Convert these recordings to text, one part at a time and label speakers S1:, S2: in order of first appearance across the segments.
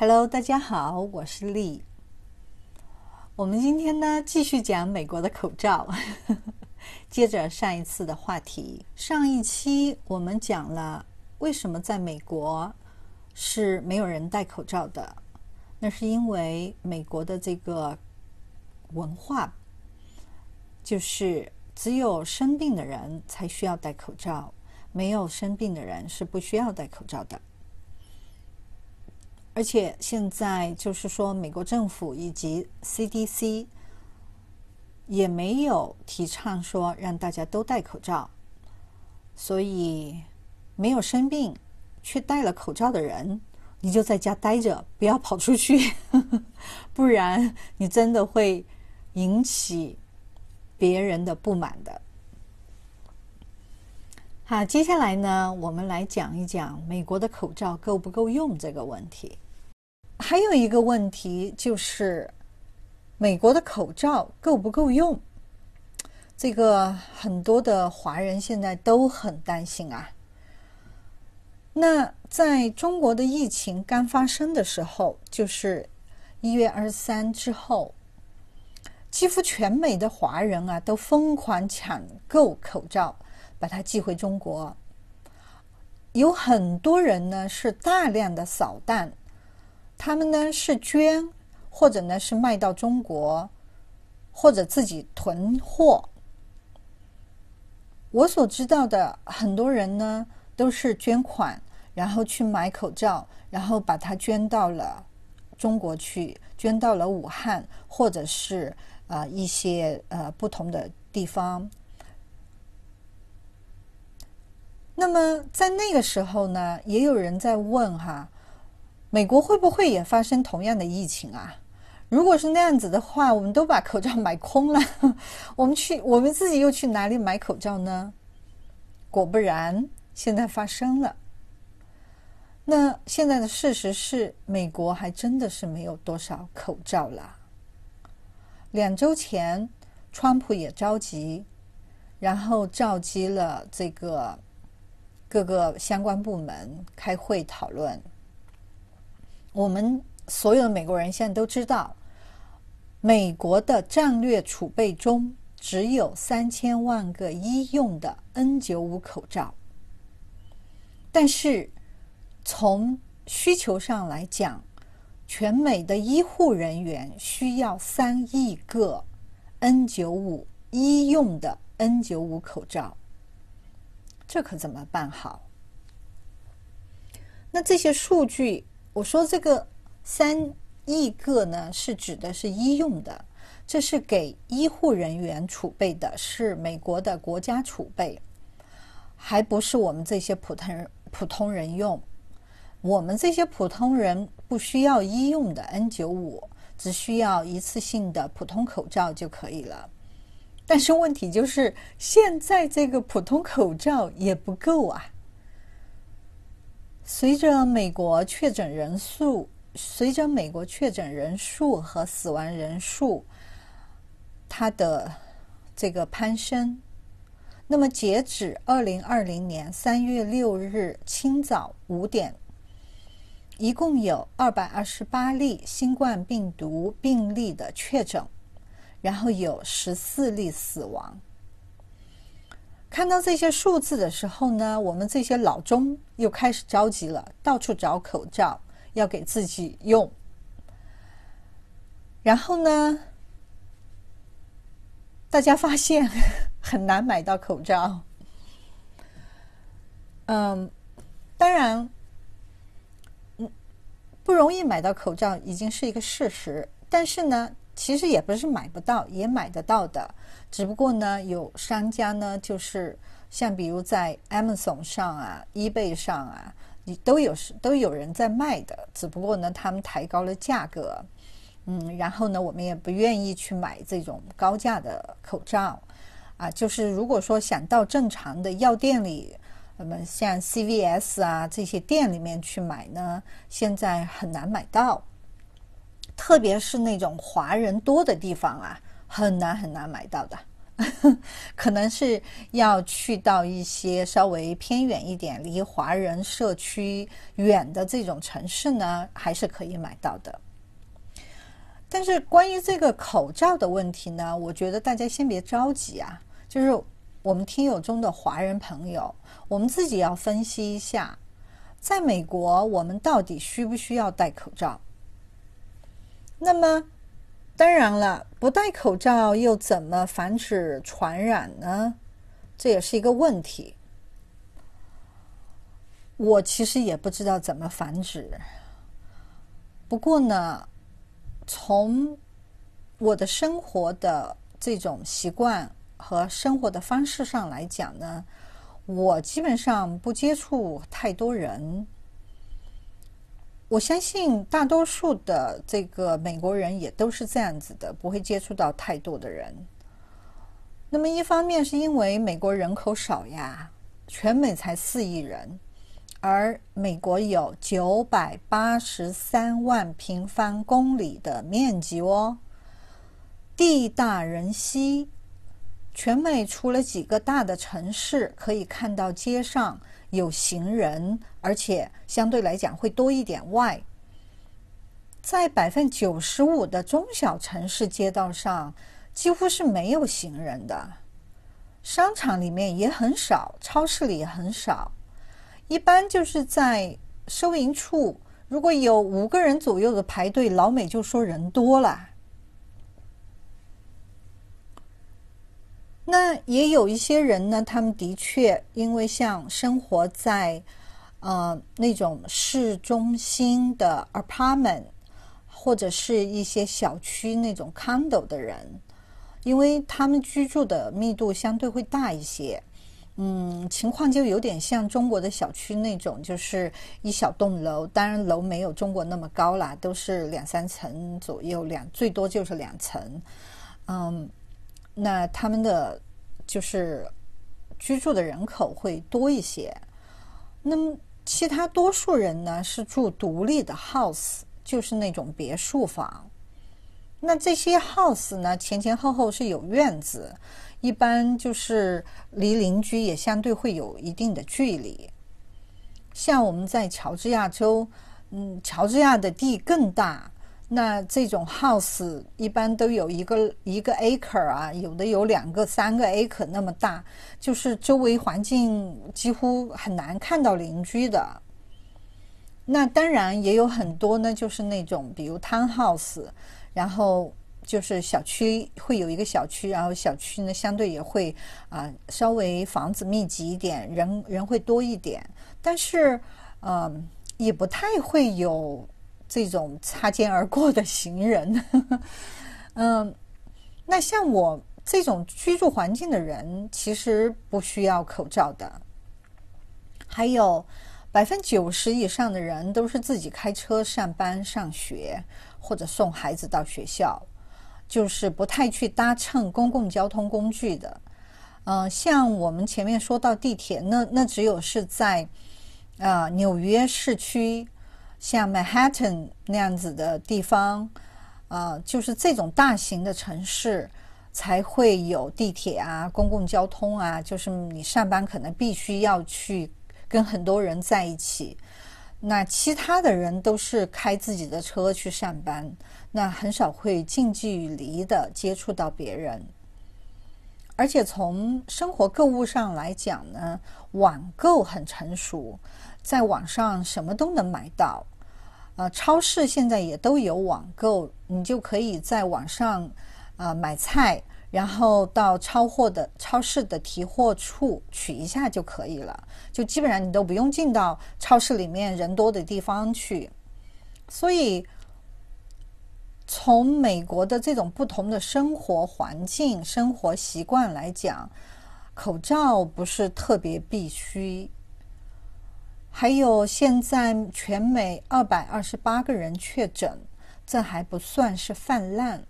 S1: Hello，大家好，我是丽。我们今天呢继续讲美国的口罩，接着上一次的话题。上一期我们讲了为什么在美国是没有人戴口罩的，那是因为美国的这个文化就是只有生病的人才需要戴口罩，没有生病的人是不需要戴口罩的。而且现在就是说，美国政府以及 CDC 也没有提倡说让大家都戴口罩，所以没有生病却戴了口罩的人，你就在家待着，不要跑出去，不然你真的会引起别人的不满的。好，接下来呢，我们来讲一讲美国的口罩够不够用这个问题。还有一个问题就是，美国的口罩够不够用？这个很多的华人现在都很担心啊。那在中国的疫情刚发生的时候，就是一月二十三之后，几乎全美的华人啊都疯狂抢购口罩。把它寄回中国，有很多人呢是大量的扫荡，他们呢是捐，或者呢是卖到中国，或者自己囤货。我所知道的很多人呢都是捐款，然后去买口罩，然后把它捐到了中国去，捐到了武汉，或者是啊一些呃不同的地方。那么在那个时候呢，也有人在问哈，美国会不会也发生同样的疫情啊？如果是那样子的话，我们都把口罩买空了，我们去我们自己又去哪里买口罩呢？果不然，现在发生了。那现在的事实是，美国还真的是没有多少口罩了。两周前，川普也着急，然后召集了这个。各个相关部门开会讨论。我们所有的美国人现在都知道，美国的战略储备中只有三千万个医用的 N 九五口罩，但是从需求上来讲，全美的医护人员需要三亿个 N 九五医用的 N 九五口罩。这可怎么办好？那这些数据，我说这个三亿个呢，是指的是医用的，这是给医护人员储备的，是美国的国家储备，还不是我们这些普通人普通人用。我们这些普通人不需要医用的 N 九五，只需要一次性的普通口罩就可以了。但是问题就是，现在这个普通口罩也不够啊。随着美国确诊人数，随着美国确诊人数和死亡人数，它的这个攀升，那么截止二零二零年三月六日清早五点，一共有二百二十八例新冠病毒病例的确诊。然后有十四例死亡。看到这些数字的时候呢，我们这些老中又开始着急了，到处找口罩要给自己用。然后呢，大家发现 很难买到口罩。嗯，当然，嗯，不容易买到口罩已经是一个事实，但是呢。其实也不是买不到，也买得到的。只不过呢，有商家呢，就是像比如在 Amazon 上啊、eBay 上啊，你都有都有人在卖的。只不过呢，他们抬高了价格，嗯，然后呢，我们也不愿意去买这种高价的口罩啊。就是如果说想到正常的药店里，那么像 CVS 啊这些店里面去买呢，现在很难买到。特别是那种华人多的地方啊，很难很难买到的。可能是要去到一些稍微偏远一点、离华人社区远的这种城市呢，还是可以买到的。但是关于这个口罩的问题呢，我觉得大家先别着急啊，就是我们听友中的华人朋友，我们自己要分析一下，在美国我们到底需不需要戴口罩？那么。当然了，不戴口罩又怎么防止传染呢？这也是一个问题。我其实也不知道怎么防止。不过呢，从我的生活的这种习惯和生活的方式上来讲呢，我基本上不接触太多人。我相信大多数的这个美国人也都是这样子的，不会接触到太多的人。那么一方面是因为美国人口少呀，全美才四亿人，而美国有九百八十三万平方公里的面积哦，地大人稀，全美除了几个大的城市可以看到街上。有行人，而且相对来讲会多一点。外，在百分之九十五的中小城市街道上，几乎是没有行人的。商场里面也很少，超市里也很少。一般就是在收银处，如果有五个人左右的排队，老美就说人多了。那也有一些人呢，他们的确因为像生活在呃那种市中心的 apartment 或者是一些小区那种 condo 的人，因为他们居住的密度相对会大一些，嗯，情况就有点像中国的小区那种，就是一小栋楼，当然楼没有中国那么高啦，都是两三层左右，两最多就是两层，嗯。那他们的就是居住的人口会多一些，那么其他多数人呢是住独立的 house，就是那种别墅房。那这些 house 呢前前后后是有院子，一般就是离邻居也相对会有一定的距离。像我们在乔治亚州，嗯，乔治亚的地更大。那这种 house 一般都有一个一个 acre 啊，有的有两个、三个 acre 那么大，就是周围环境几乎很难看到邻居的。那当然也有很多呢，就是那种比如 townhouse，然后就是小区会有一个小区，然后小区呢相对也会啊稍微房子密集一点，人人会多一点，但是嗯也不太会有。这种擦肩而过的行人，嗯，那像我这种居住环境的人，其实不需要口罩的。还有百分之九十以上的人都是自己开车上班、上学或者送孩子到学校，就是不太去搭乘公共交通工具的。嗯，像我们前面说到地铁，那那只有是在啊纽约市区。像 Manhattan 那样子的地方，啊，就是这种大型的城市才会有地铁啊，公共交通啊。就是你上班可能必须要去跟很多人在一起，那其他的人都是开自己的车去上班，那很少会近距离的接触到别人。而且从生活购物上来讲呢，网购很成熟，在网上什么都能买到。呃，超市现在也都有网购，你就可以在网上啊买菜，然后到超货的超市的提货处取一下就可以了，就基本上你都不用进到超市里面人多的地方去。所以，从美国的这种不同的生活环境、生活习惯来讲，口罩不是特别必须。还有，现在全美二百二十八个人确诊，这还不算是泛滥，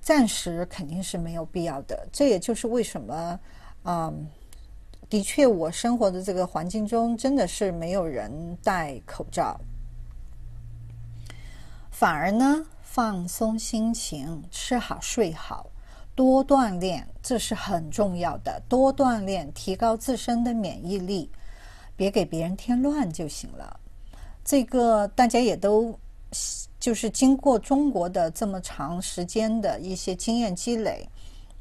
S1: 暂时肯定是没有必要的。这也就是为什么，嗯，的确，我生活的这个环境中真的是没有人戴口罩，反而呢，放松心情，吃好睡好，多锻炼，这是很重要的。多锻炼，提高自身的免疫力，别给别人添乱就行了。这个大家也都就是经过中国的这么长时间的一些经验积累，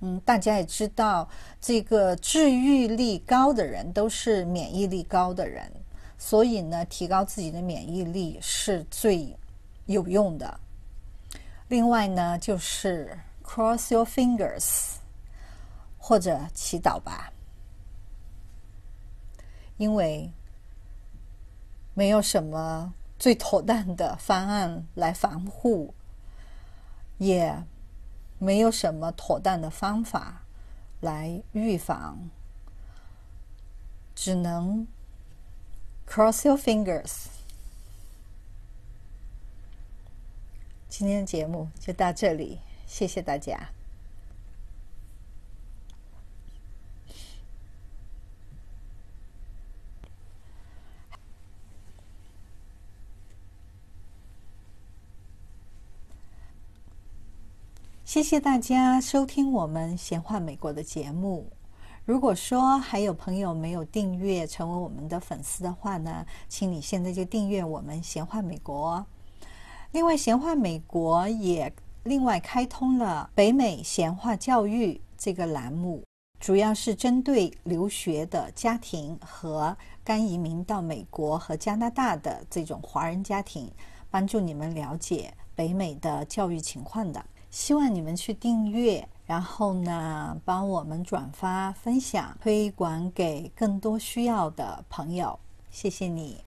S1: 嗯，大家也知道，这个治愈力高的人都是免疫力高的人，所以呢，提高自己的免疫力是最有用的。另外呢，就是 cross your fingers 或者祈祷吧，因为。没有什么最妥当的方案来防护，也没有什么妥当的方法来预防，只能 cross your fingers。今天的节目就到这里，谢谢大家。谢谢大家收听我们闲话美国的节目。如果说还有朋友没有订阅成为我们的粉丝的话呢，请你现在就订阅我们闲话美国。另外，闲话美国也另外开通了北美闲话教育这个栏目，主要是针对留学的家庭和刚移民到美国和加拿大的这种华人家庭，帮助你们了解北美的教育情况的。希望你们去订阅，然后呢，帮我们转发、分享、推广给更多需要的朋友。谢谢你。